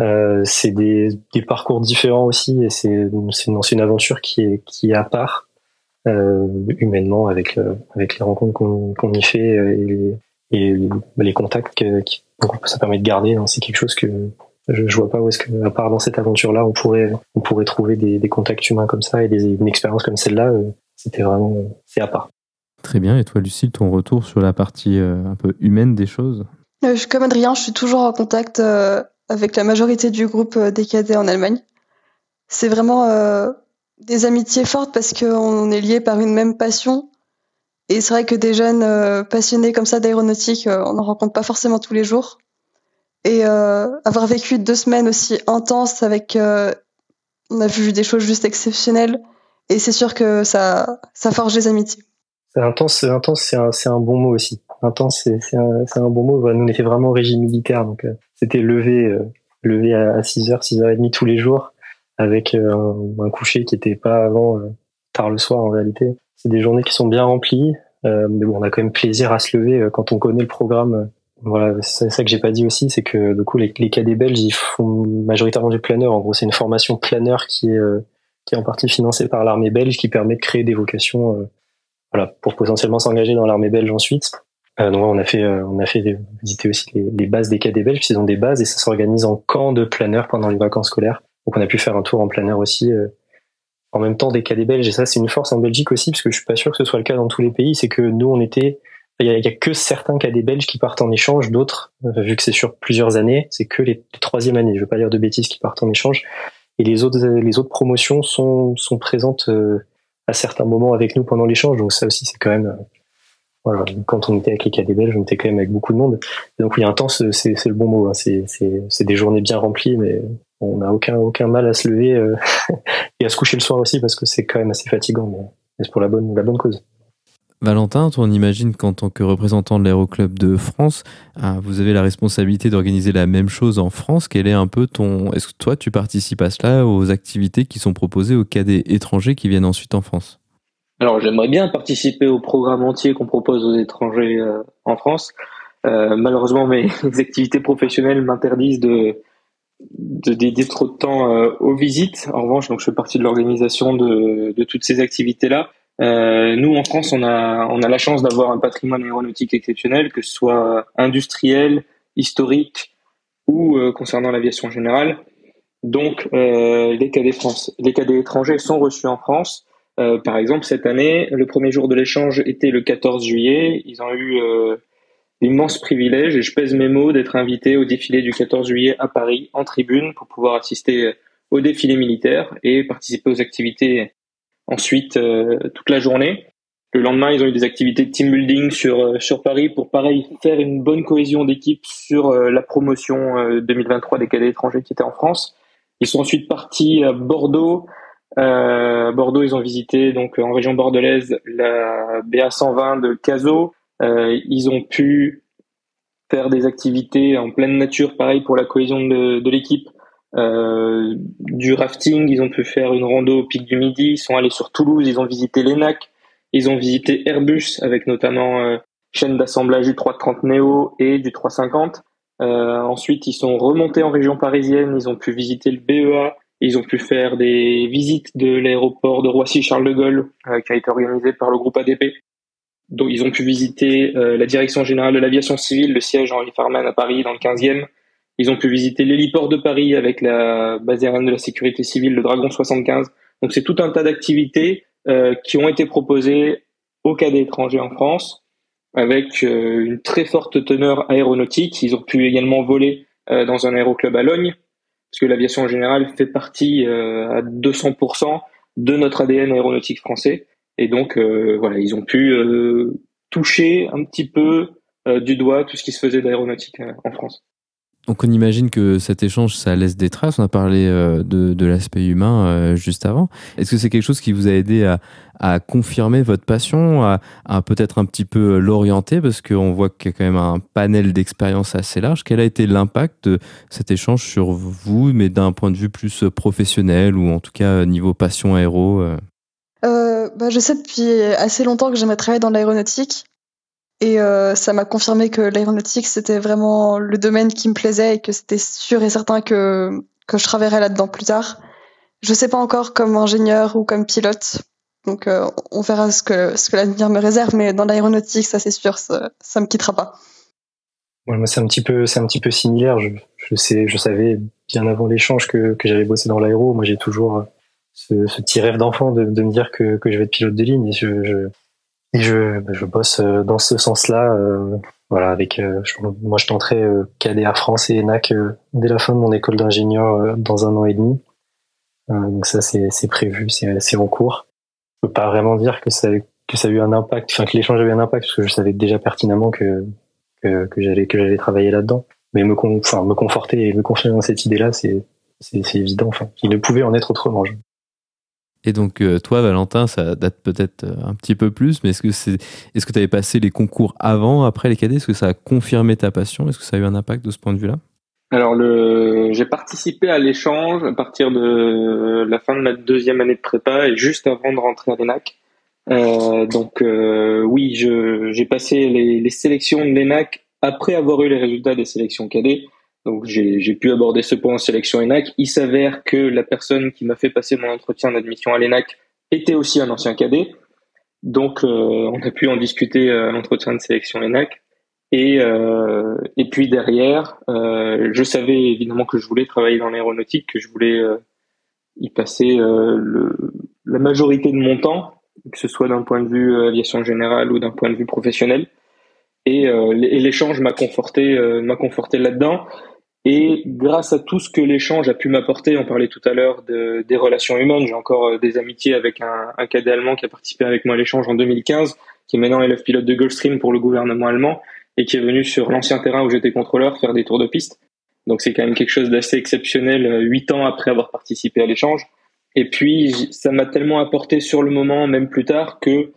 Euh, c'est des, des, parcours différents aussi et c'est c'est une aventure qui est qui est à part euh, humainement avec avec les rencontres qu'on qu'on y fait et, et les, contacts que, qui, ça permet de garder. Hein. C'est quelque chose que je, je vois pas où est-ce que à part dans cette aventure là on pourrait on pourrait trouver des, des contacts humains comme ça et des, une expérience comme celle-là. C'était vraiment c'est à part. Très bien. Et toi, Lucille, ton retour sur la partie euh, un peu humaine des choses euh, Comme Adrien, je suis toujours en contact euh, avec la majorité du groupe des cadets en Allemagne. C'est vraiment des amitiés fortes parce qu'on est liés par une même passion. Et c'est vrai que des jeunes passionnés comme ça d'aéronautique, on n'en rencontre pas forcément tous les jours. Et avoir vécu deux semaines aussi intenses avec on a vu des choses juste exceptionnelles. Et c'est sûr que ça, ça forge des amitiés. Intense, intense, c'est un, un bon mot aussi. Intense, c'est, un, un bon mot. Nous, on était vraiment au régime militaire, donc euh, c'était levé, euh, levé à 6h, 6h30 tous les jours, avec euh, un, coucher qui était pas avant tard le soir en réalité. C'est des journées qui sont bien remplies, mais bon, on a quand même plaisir à se lever quand on connaît le programme. Voilà, c'est ça que j'ai pas dit aussi, c'est que du coup les, les cadets belges ils font majoritairement du planeur. En gros, c'est une formation planeur qui est qui est en partie financée par l'armée belge, qui permet de créer des vocations voilà, pour potentiellement s'engager dans l'armée belge ensuite. Euh, donc on a fait, euh, on a fait visiter aussi les, bases des cadets belges, ils ont des bases et ça s'organise en camp de planeurs pendant les vacances scolaires. Donc on a pu faire un tour en planeur aussi. Euh, en même temps des cadets belges et ça c'est une force en Belgique aussi parce que je suis pas sûr que ce soit le cas dans tous les pays. C'est que nous on était, il y, a, que certains cadets belges qui partent en échange, d'autres vu que c'est sur plusieurs années, c'est que les, les troisième années. Je veux pas dire de bêtises qui partent en échange. Et les autres, les autres promotions sont sont présentes à certains moments avec nous pendant l'échange. Donc ça aussi, c'est quand même, euh, voilà, quand on était avec les cadets belges, on était quand même avec beaucoup de monde. donc oui, intense, c'est, c'est le bon mot. Hein. C'est des journées bien remplies, mais on n'a aucun, aucun mal à se lever euh, et à se coucher le soir aussi parce que c'est quand même assez fatigant, mais c'est pour la bonne, la bonne cause. Valentin, on imagine qu'en tant que représentant de l'Aéroclub de France, euh, vous avez la responsabilité d'organiser la même chose en France. Quel est un peu ton. Est-ce que toi, tu participes à cela, aux activités qui sont proposées aux cadets étrangers qui viennent ensuite en France? Alors, j'aimerais bien participer au programme entier qu'on propose aux étrangers euh, en France. Euh, malheureusement, mes activités professionnelles m'interdisent de, dédier trop de temps aux visites. En revanche, donc, je fais partie de l'organisation de, de toutes ces activités-là. Euh, nous, en France, on a, on a la chance d'avoir un patrimoine aéronautique exceptionnel, que ce soit industriel, historique ou euh, concernant l'aviation générale. Donc, euh, les cadets France, les cadets étrangers sont reçus en France. Euh, par exemple, cette année, le premier jour de l'échange était le 14 juillet. Ils ont eu euh, l'immense privilège, et je pèse mes mots, d'être invités au défilé du 14 juillet à Paris en tribune pour pouvoir assister au défilé militaire et participer aux activités ensuite euh, toute la journée. Le lendemain, ils ont eu des activités de team building sur euh, sur Paris pour pareil faire une bonne cohésion d'équipe sur euh, la promotion 2023 des cadets étrangers qui étaient en France. Ils sont ensuite partis à Bordeaux. Euh, Bordeaux, ils ont visité donc en région bordelaise la BA 120 de Cazaux. Euh, ils ont pu faire des activités en pleine nature, pareil pour la cohésion de, de l'équipe, euh, du rafting, ils ont pu faire une rando au pic du Midi, ils sont allés sur Toulouse, ils ont visité l'ENAC, ils ont visité Airbus avec notamment euh, chaîne d'assemblage du 330 Neo et du 350. Euh, ensuite, ils sont remontés en région parisienne, ils ont pu visiter le BEA, ils ont pu faire des visites de l'aéroport de Roissy-Charles de Gaulle euh, qui a été organisé par le groupe ADP. Donc, ils ont pu visiter euh, la direction générale de l'aviation civile, le siège Henri Farman à Paris dans le 15e. Ils ont pu visiter l'héliport de Paris avec la base aérienne de la sécurité civile, le Dragon 75. Donc c'est tout un tas d'activités euh, qui ont été proposées aux cadets étrangers en France avec euh, une très forte teneur aéronautique. Ils ont pu également voler euh, dans un aéroclub à Logne, parce que l'aviation en général fait partie euh, à 200% de notre ADN aéronautique français. Et donc euh, voilà, ils ont pu toucher un petit peu du doigt tout ce qui se faisait d'aéronautique en France. Donc on imagine que cet échange, ça laisse des traces. On a parlé euh, de, l'aspect humain euh, juste avant. Est-ce que c'est quelque chose qui vous a aidé à, confirmer votre passion, à, peut-être un petit peu l'orienter? Parce qu'on voit qu'il y a quand même un panel d'expériences assez large. Quel a été l'impact de cet échange sur vous, mais d'un point de vue plus professionnel ou en tout cas niveau passion aéro euh, bah, Je sais depuis assez longtemps que j'aimerais travailler dans l'aéronautique. Et euh, ça m'a confirmé que l'aéronautique, c'était vraiment le domaine qui me plaisait et que c'était sûr et certain que, que je travaillerais là-dedans plus tard. Je sais pas encore comme ingénieur ou comme pilote. Donc euh, on verra ce que, ce que l'avenir me réserve, mais dans l'aéronautique, ça c'est sûr, ça, ça me quittera pas. Moi c'est un petit peu un petit peu similaire. Je, sais je savais bien avant l'échange que, que j'allais bosser dans l'aéro. Moi j'ai toujours ce, petit rêve d'enfant de, de me dire que, que je vais être pilote de ligne. Et je, bah, je bosse euh, dans ce sens-là. Euh, voilà, avec euh, je, moi je tenterai cadet à France et ENAC dès la fin de mon école d'ingénieur dans un an et demi. donc ça c'est prévu, c'est en cours. Je peux pas vraiment dire que ça que ça a eu un impact, enfin que l'échange avait un impact parce que je savais déjà pertinemment que que, que j'allais que j'allais travailler là-dedans. Mais me me conforter et me confirmer dans cette idée-là, c'est c'est évident. Enfin, il ne pouvait en être autrement. Et donc euh, toi, Valentin, ça date peut-être euh, un petit peu plus, mais est-ce que c'est, est-ce que tu avais passé les concours avant, après les cadets? Est-ce que ça a confirmé ta passion? Est-ce que ça a eu un impact de ce point de vue-là? Alors le, j'ai participé à l'échange à partir de la fin de ma deuxième année de prépa et juste avant de rentrer à l'ENAC. Euh, donc euh, oui, je, j'ai passé les, les sélections de l'ENAC après avoir eu les résultats des sélections cadets. Donc j'ai pu aborder ce point en sélection ENAC. Il s'avère que la personne qui m'a fait passer mon entretien d'admission à l'ENAC était aussi un ancien cadet. Donc euh, on a pu en discuter à euh, l'entretien de sélection ENAC. Et, euh, et puis derrière, euh, je savais évidemment que je voulais travailler dans l'aéronautique, que je voulais euh, y passer le, la majorité de mon temps, que ce soit d'un point de vue aviation générale ou d'un point de vue professionnel. Et, et l'échange m'a conforté, m'a conforté là-dedans. Et grâce à tout ce que l'échange a pu m'apporter, on parlait tout à l'heure de, des relations humaines, j'ai encore euh, des amitiés avec un, un cadet allemand qui a participé avec moi à l'échange en 2015, qui est maintenant élève pilote de Gulfstream pour le gouvernement allemand et qui est venu sur l'ancien terrain où j'étais contrôleur faire des tours de piste. Donc c'est quand même quelque chose d'assez exceptionnel, euh, huit ans après avoir participé à l'échange. Et puis ça m'a tellement apporté sur le moment, même plus tard, que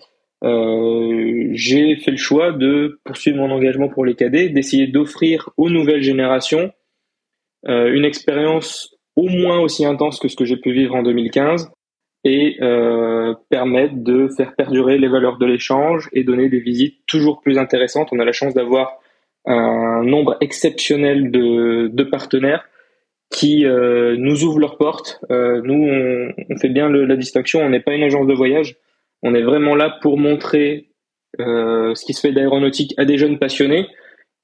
euh, j'ai fait le choix de poursuivre mon engagement pour les cadets, d'essayer d'offrir aux nouvelles générations euh, une expérience au moins aussi intense que ce que j'ai pu vivre en 2015 et euh, permettre de faire perdurer les valeurs de l'échange et donner des visites toujours plus intéressantes. On a la chance d'avoir un nombre exceptionnel de, partenaires qui euh, nous ouvrent leurs portes. Nous, on, fait bien la distinction. On n'est pas une agence de voyage. On est vraiment là pour montrer ce qui se fait d'aéronautique à des jeunes passionnés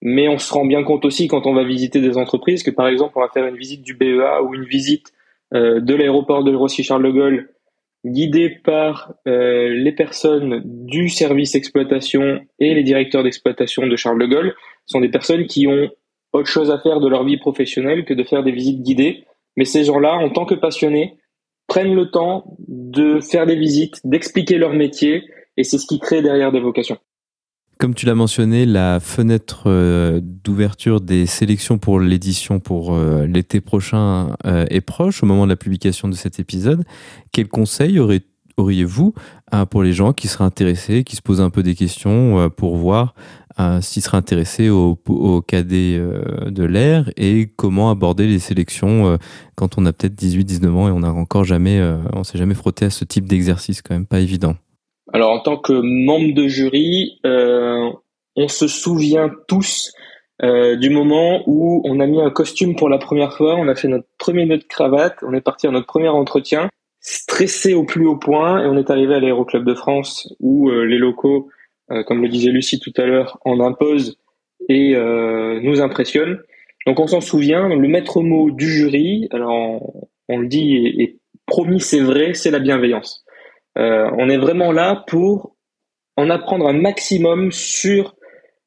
mais on se rend bien compte aussi quand on va visiter des entreprises que par exemple on va faire une visite du BEA ou une visite euh, de l'aéroport de Roissy-Charles de Gaulle guidée par euh, les personnes du service exploitation et les directeurs d'exploitation de Charles de Gaulle sont des personnes qui ont autre chose à faire de leur vie professionnelle que de faire des visites guidées. Mais ces gens-là, en tant que passionnés, prennent le temps de faire des visites, d'expliquer leur métier, et c'est ce qui crée derrière des vocations. Comme tu l'as mentionné, la fenêtre euh, d'ouverture des sélections pour l'édition pour euh, l'été prochain euh, est proche au moment de la publication de cet épisode. Quels conseils auriez-vous pour les gens qui seraient intéressés, qui se posent un peu des questions pour voir s'ils seraient intéressés au, au cadet de l'air et comment aborder les sélections quand on a peut-être 18-19 ans et on n'a encore jamais, on s'est jamais frotté à ce type d'exercice quand même pas évident? Alors en tant que membre de jury, euh, on se souvient tous euh, du moment où on a mis un costume pour la première fois, on a fait notre premier nœud de cravate, on est parti à notre premier entretien, stressé au plus haut point, et on est arrivé à l'Aéroclub de France où euh, les locaux, euh, comme le disait Lucie tout à l'heure, en imposent et euh, nous impressionnent. Donc on s'en souvient, le maître mot du jury, alors on, le dit et promis c'est vrai, c'est la bienveillance. Euh, on est vraiment là pour en apprendre un maximum sur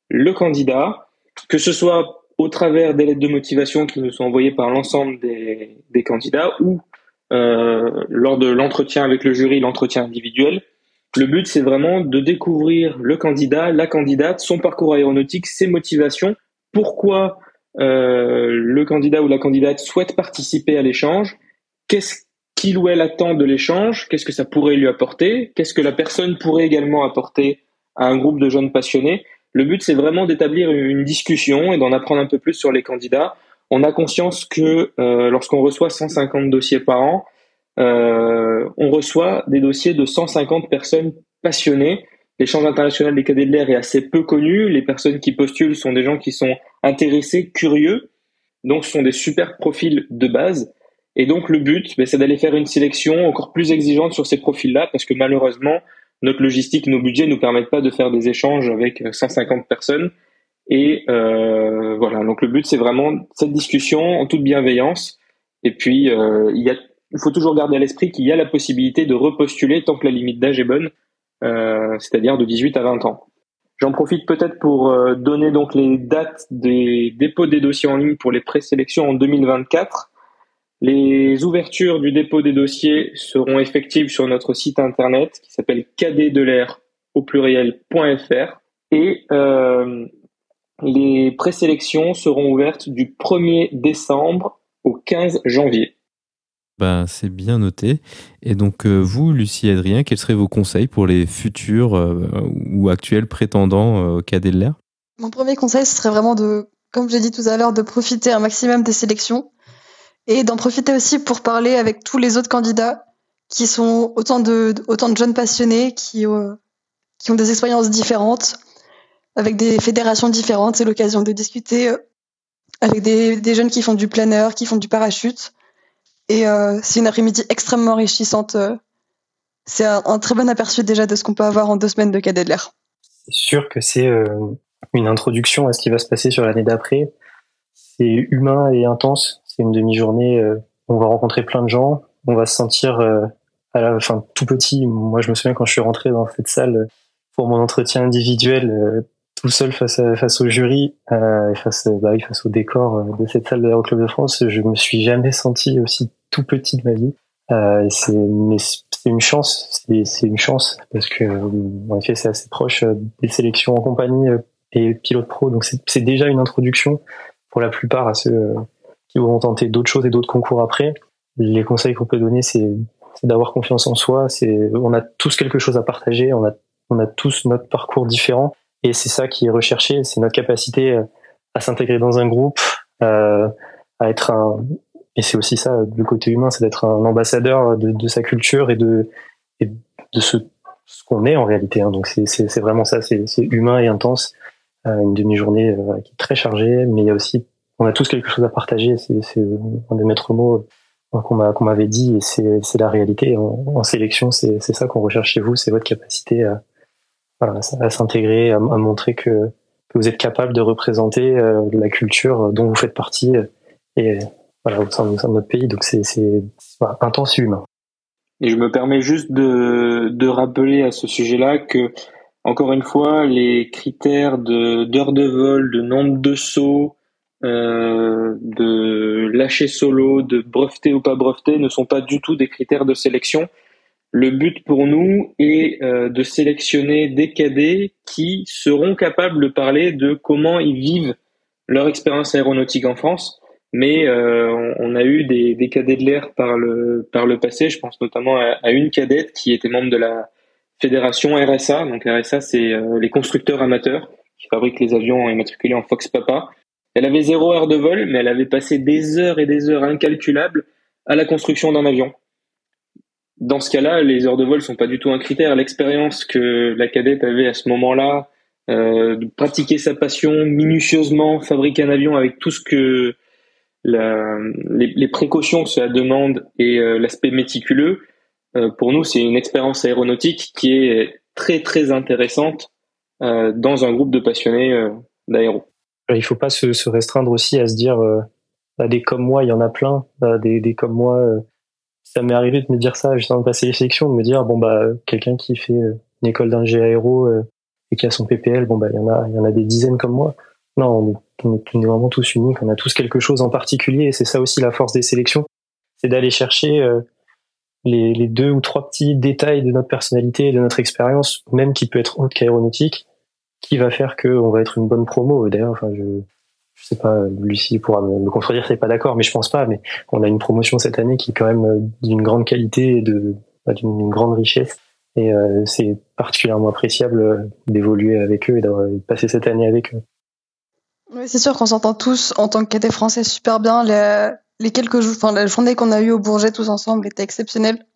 le candidat, que ce soit au travers des lettres de motivation qui nous sont envoyées par l'ensemble des, candidats ou euh, lors de l'entretien avec le jury, l'entretien individuel. Le but, c'est vraiment de découvrir le candidat, la candidate, son parcours aéronautique, ses motivations, pourquoi euh, le candidat ou la candidate souhaite participer à l'échange, qu'est-ce qu'il ou elle attend de l'échange, qu'est-ce que ça pourrait lui apporter, qu'est-ce que la personne pourrait également apporter à un groupe de jeunes passionnés. Le but, c'est vraiment d'établir une discussion et d'en apprendre un peu plus sur les candidats. On a conscience que euh, lorsqu'on reçoit 150 dossiers par an, euh, on reçoit des dossiers de 150 personnes passionnées. L'échange international des cadets de l'air est assez peu connu. Les personnes qui postulent sont des gens qui sont intéressés, curieux. Donc, ce sont des super profils de base. Et donc le but, ben, c'est d'aller faire une sélection encore plus exigeante sur ces profils-là, parce que malheureusement, notre logistique, nos budgets nous permettent pas de faire des échanges avec 150 euh, personnes. Et euh, voilà, donc le but, c'est vraiment cette discussion en toute bienveillance. Et puis, euh, il, y a, il faut toujours garder à l'esprit qu'il y a la possibilité de repostuler tant que la limite d'âge est bonne, euh, c'est-à-dire de 18 à 20 ans. J'en profite peut-être pour euh, donner donc les dates des dépôts des dossiers en ligne pour les présélections en 2024. Les ouvertures du dépôt des dossiers seront effectives sur notre site internet qui s'appelle cadet au pluriel.fr et euh, les présélections seront ouvertes du 1er décembre au 15 janvier. Ben, c'est bien noté. Et donc, euh, vous, Lucie et Adrien, quels seraient vos conseils pour les futurs euh, ou actuels prétendants euh, au cadet de l'air? Mon premier conseil, ce serait vraiment de, comme j'ai dit tout à l'heure, de profiter un maximum des sélections et d'en profiter aussi pour parler avec tous les autres candidats qui sont autant de, autant de jeunes passionnés qui, qui ont des expériences différentes, avec des fédérations différentes. C'est l'occasion de discuter avec des, des jeunes qui font du planeur, qui font du parachute et euh, c'est une après-midi extrêmement enrichissante. Euh. C'est un, très bon aperçu déjà de ce qu'on peut avoir en deux semaines de cadet de l'air. C'est sûr que c'est euh, une introduction à ce qui va se passer sur l'année d'après. C'est humain et intense. C'est une demi-journée. on va rencontrer plein de gens. On va se sentir à la fin tout petit. Moi, je me souviens quand je suis rentré dans cette salle pour mon entretien individuel, tout seul face face au jury euh, face bah face au décor euh, de cette salle de l'Aéroclub de France je me suis jamais senti aussi tout petit de ma vie euh, c'est mais c'est une chance c'est une chance parce que en effet c'est assez proche euh, des sélections en compagnie euh, et pilote pro donc c'est déjà une introduction pour la plupart à ceux qui vont tenter d'autres choses et d'autres concours après les conseils qu'on peut donner c'est d'avoir confiance en soi c'est on a tous quelque chose à partager on a on a tous notre parcours différent et c'est ça qui est recherché, c'est notre capacité euh, à s'intégrer dans un groupe, euh, à être un et c'est aussi ça du côté humain, c'est d'être un ambassadeur de, sa culture et de de ce, qu'on est en réalité. Hein. Donc c'est vraiment ça, c'est humain et intense. Euh, une demi-journée qui est très chargée, mais il y a aussi on a tous quelque chose à partager. C'est un des maîtres mots euh, qu'on m'a qu'on m'avait dit et c'est la réalité. En, sélection, c'est ça qu'on recherche chez vous, c'est votre capacité à à s'intégrer, à, montrer que, vous êtes capable de représenter euh, la culture dont vous faites partie euh, et voilà, au sein, de notre pays. Donc c'est intense humain. Et je me permets juste de, de rappeler à ce sujet-là que, encore une fois, les critères de d'heures de vol, de nombre de sauts, euh, de lâcher solo, de breveter ou pas breveter ne sont pas du tout des critères de sélection. Le but pour nous est euh, de sélectionner des cadets qui seront capables de parler de comment ils vivent leur expérience aéronautique en France. Mais euh, on, a eu des, cadets de l'air par le par le passé. Je pense notamment à, une cadette qui était membre de la fédération RSA. Donc RSA, c'est les constructeurs amateurs qui fabriquent les avions immatriculés en Fox Papa. Elle avait zéro heure de vol, mais elle avait passé des heures et des heures incalculables à la construction d'un avion dans ce cas-là, les heures de vol sont pas du tout un critère. L'expérience que la cadette avait à ce moment-là, euh, de pratiquer sa passion minutieusement, fabriquer un avion avec tout ce que les, précautions que cela demande et euh, l'aspect méticuleux, euh, pour nous, c'est une expérience aéronautique qui est très très intéressante dans un groupe de passionnés d'aéro. Il faut pas se, se, restreindre aussi à se dire bah, des comme moi, il y en a plein, bah, des, des comme moi ça m'est arrivé de me dire ça juste avant de passer les sélections, de me dire bon bah quelqu'un qui fait euh, une école d'ingé aéro euh, et qui a son PPL, bon bah il y en a il y en a des dizaines comme moi. Non, on est, vraiment tous uniques, on a tous quelque chose en particulier et c'est ça aussi la force des sélections, c'est d'aller chercher euh, les, les, deux ou trois petits détails de notre personnalité et de notre expérience, même qui peut être autre qu'aéronautique, qui va faire qu'on va être une bonne promo. D'ailleurs, enfin je je sais pas, Lucie pourra me, contredire, c'est pas d'accord, mais je pense pas. Mais on a une promotion cette année qui est quand même euh, d'une grande qualité et de bah, d'une grande richesse. Et euh, c'est particulièrement appréciable euh, d'évoluer avec eux et de passer cette année avec eux. Oui, c'est sûr qu'on s'entend tous en tant que cadet français super bien. Les, les quelques jours, enfin la journée qu'on a eue au Bourget tous ensemble était exceptionnelle.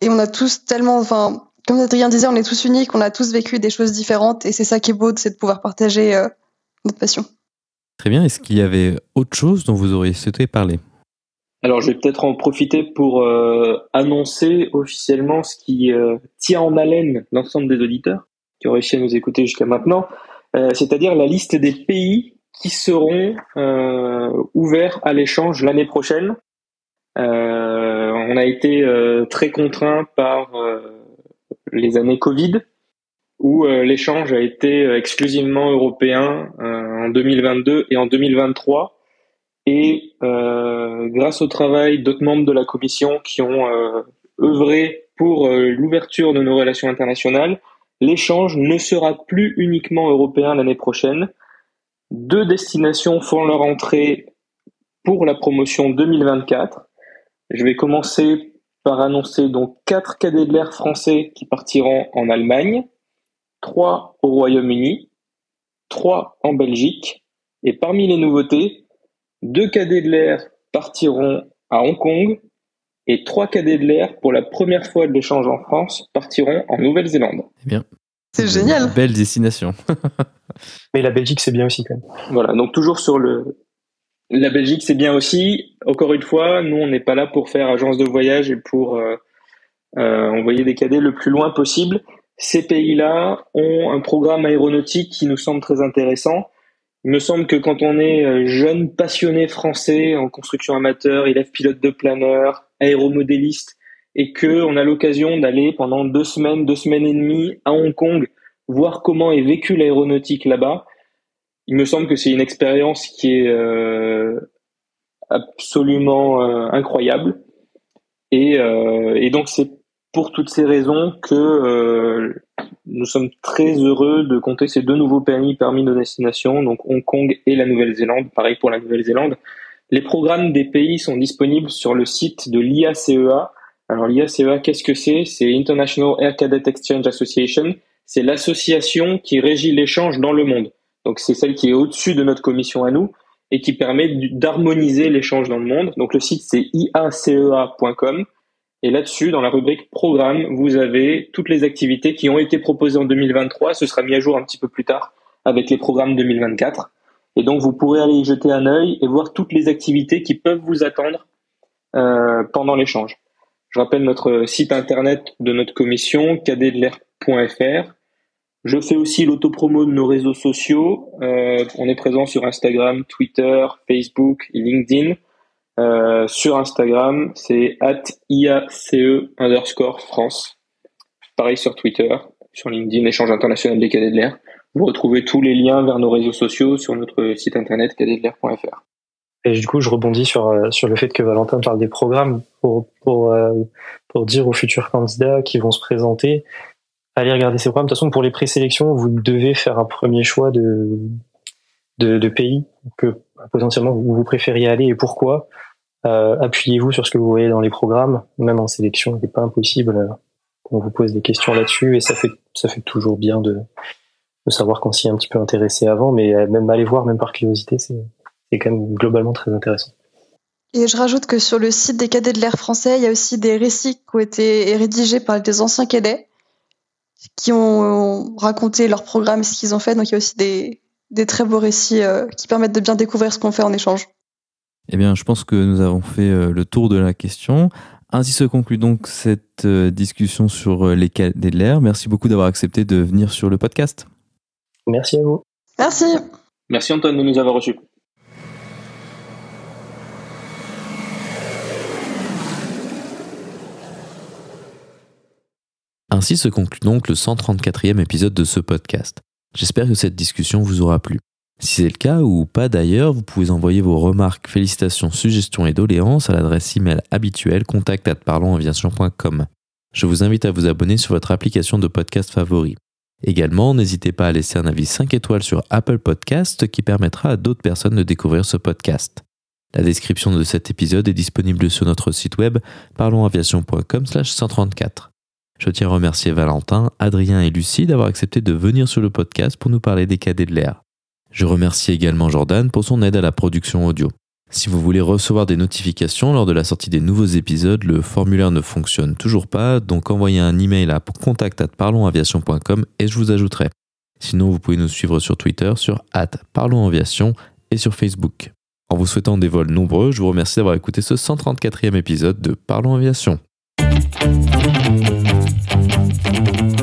Et on a tous tellement, enfin, comme Adrien disait, on est tous uniques, on a tous vécu des choses différentes et c'est ça qui est beau, c'est de pouvoir partager notre passion. Très bien. Est-ce qu'il y avait autre chose dont vous auriez souhaité parler? Alors, je vais peut-être en profiter pour euh, annoncer officiellement ce qui euh, tient en haleine l'ensemble des auditeurs qui ont réussi à nous écouter jusqu'à maintenant, euh, c'est-à-dire la liste des pays qui seront ouverts à l'échange l'année prochaine. on a été très contraint par les années Covid, où euh, l'échange a été euh, exclusivement européen euh, en 2022 et en 2023. Et grâce au travail d'autres membres de la commission qui ont œuvré pour l'ouverture de nos relations internationales, l'échange ne sera plus uniquement européen l'année prochaine. Deux destinations font leur entrée pour la promotion 2024. Je vais commencer par annoncer donc quatre cadets de l'air français qui partiront en Allemagne, trois au Royaume-Uni, trois en Belgique, et parmi les nouveautés, deux cadets de l'air partiront à Hong Kong et trois cadets de l'air pour la première fois de l'échange en France partiront en Nouvelle-Zélande. Eh bien, C'est génial. Belle destination. Mais la Belgique, c'est bien aussi quand même. Voilà, donc toujours sur le la Belgique, c'est bien aussi. Encore une fois, nous on n'est pas là pour faire agence de voyage et pour euh, euh, envoyer des cadets le plus loin possible. Ces pays-là ont un programme aéronautique qui nous semble très intéressant. Il me semble que quand on est euh, jeune passionné français en construction amateur, élève pilote de planeur, aéromodéliste, et que on a l'occasion d'aller pendant deux semaines, deux semaines et demie à Hong Kong, voir comment est vécue l'aéronautique là-bas, il me semble que c'est une expérience qui est euh, absolument euh, incroyable. Et, euh, et donc c'est pour toutes ces raisons que nous sommes très heureux de compter ces deux nouveaux permis parmi nos destinations, donc Hong Kong et la Nouvelle-Zélande. Pareil pour la Nouvelle-Zélande. Les programmes des pays sont disponibles sur le site de l'IACEA. Alors l'IACEA, qu'est-ce que c'est? C'est International Air Cadet Exchange Association. C'est l'association qui régit l'échange dans le monde. Donc c'est celle qui est au-dessus de notre commission à nous et qui permet d'harmoniser l'échange dans le monde. Donc le site c'est iacea.com et là-dessus, dans la rubrique programme, vous avez toutes les activités qui ont été proposées en 2023. Ce sera mis à jour un petit peu plus tard avec les programmes 2024. Et donc vous pourrez aller y jeter un œil et voir toutes les activités qui peuvent vous attendre euh, pendant l'échange. Je rappelle notre site internet de notre commission, cadetdel'air.fr. Je fais aussi l'autopromo de nos réseaux sociaux. Euh, on est présent sur Instagram, Twitter, Facebook et LinkedIn. Euh, sur Instagram, c'est at IACE underscore France. Pareil sur Twitter, sur LinkedIn, Échange international des cadets de l'air. Vous retrouvez tous les liens vers nos réseaux sociaux sur notre site internet cadetdel'air.fr. Et du coup, je rebondis sur, euh, sur le fait que Valentin parle des programmes pour, pour, pour dire aux futurs candidats qui vont se présenter, allez regarder ces programmes. De toute façon, pour les présélections, vous devez faire un premier choix de, de, pays que potentiellement vous, vous préfériez aller et pourquoi. Euh, appuyez-vous sur ce que vous voyez dans les programmes, même en sélection, il n'est pas impossible euh, qu'on vous pose des questions là-dessus et ça fait ça fait toujours bien de, de savoir qu'on s'y est un petit peu intéressé avant, mais euh, même aller voir, même par curiosité, c'est c'est quand même globalement très intéressant. Et je rajoute que sur le site des cadets de l'air français, il y a aussi des récits qui ont été rédigés par des anciens cadets qui ont raconté leur programme et ce qu'ils ont fait. Donc il y a aussi des, des très beaux récits euh, qui permettent de bien découvrir ce qu'on fait en échange. Eh bien, je pense que nous avons fait euh, le tour de la question. Ainsi se conclut donc cette euh, discussion sur euh, les cadets de l'air. Merci beaucoup d'avoir accepté de venir sur le podcast. Merci à vous. Merci. Merci Antoine de nous avoir reçus. Ainsi se conclut donc le 134e épisode de ce podcast. J'espère que cette discussion vous aura plu. Si c'est le cas ou pas d'ailleurs, vous pouvez envoyer vos remarques, félicitations, suggestions et doléances à l'adresse email habituelle contact@parlonsaviation.com. Je vous invite à vous abonner sur votre application de podcast favori. Également, n'hésitez pas à laisser un avis 5 étoiles sur Apple Podcast qui permettra à d'autres personnes de découvrir ce podcast. La description de cet épisode est disponible sur notre site web parlonsaviation.com/134. Je tiens à remercier Valentin, Adrien et Lucie d'avoir accepté de venir sur le podcast pour nous parler des cadets de l'air. Je remercie également Jordan pour son aide à la production audio. Si vous voulez recevoir des notifications lors de la sortie des nouveaux épisodes, le formulaire ne fonctionne toujours pas, donc envoyez un email à contact@parlonsaviation.com et je vous ajouterai. Sinon, vous pouvez nous suivre sur Twitter sur @parlonsaviation et sur Facebook. En vous souhaitant des vols nombreux, je vous remercie d'avoir écouté ce 134e épisode de Parlons Aviation. Thank you.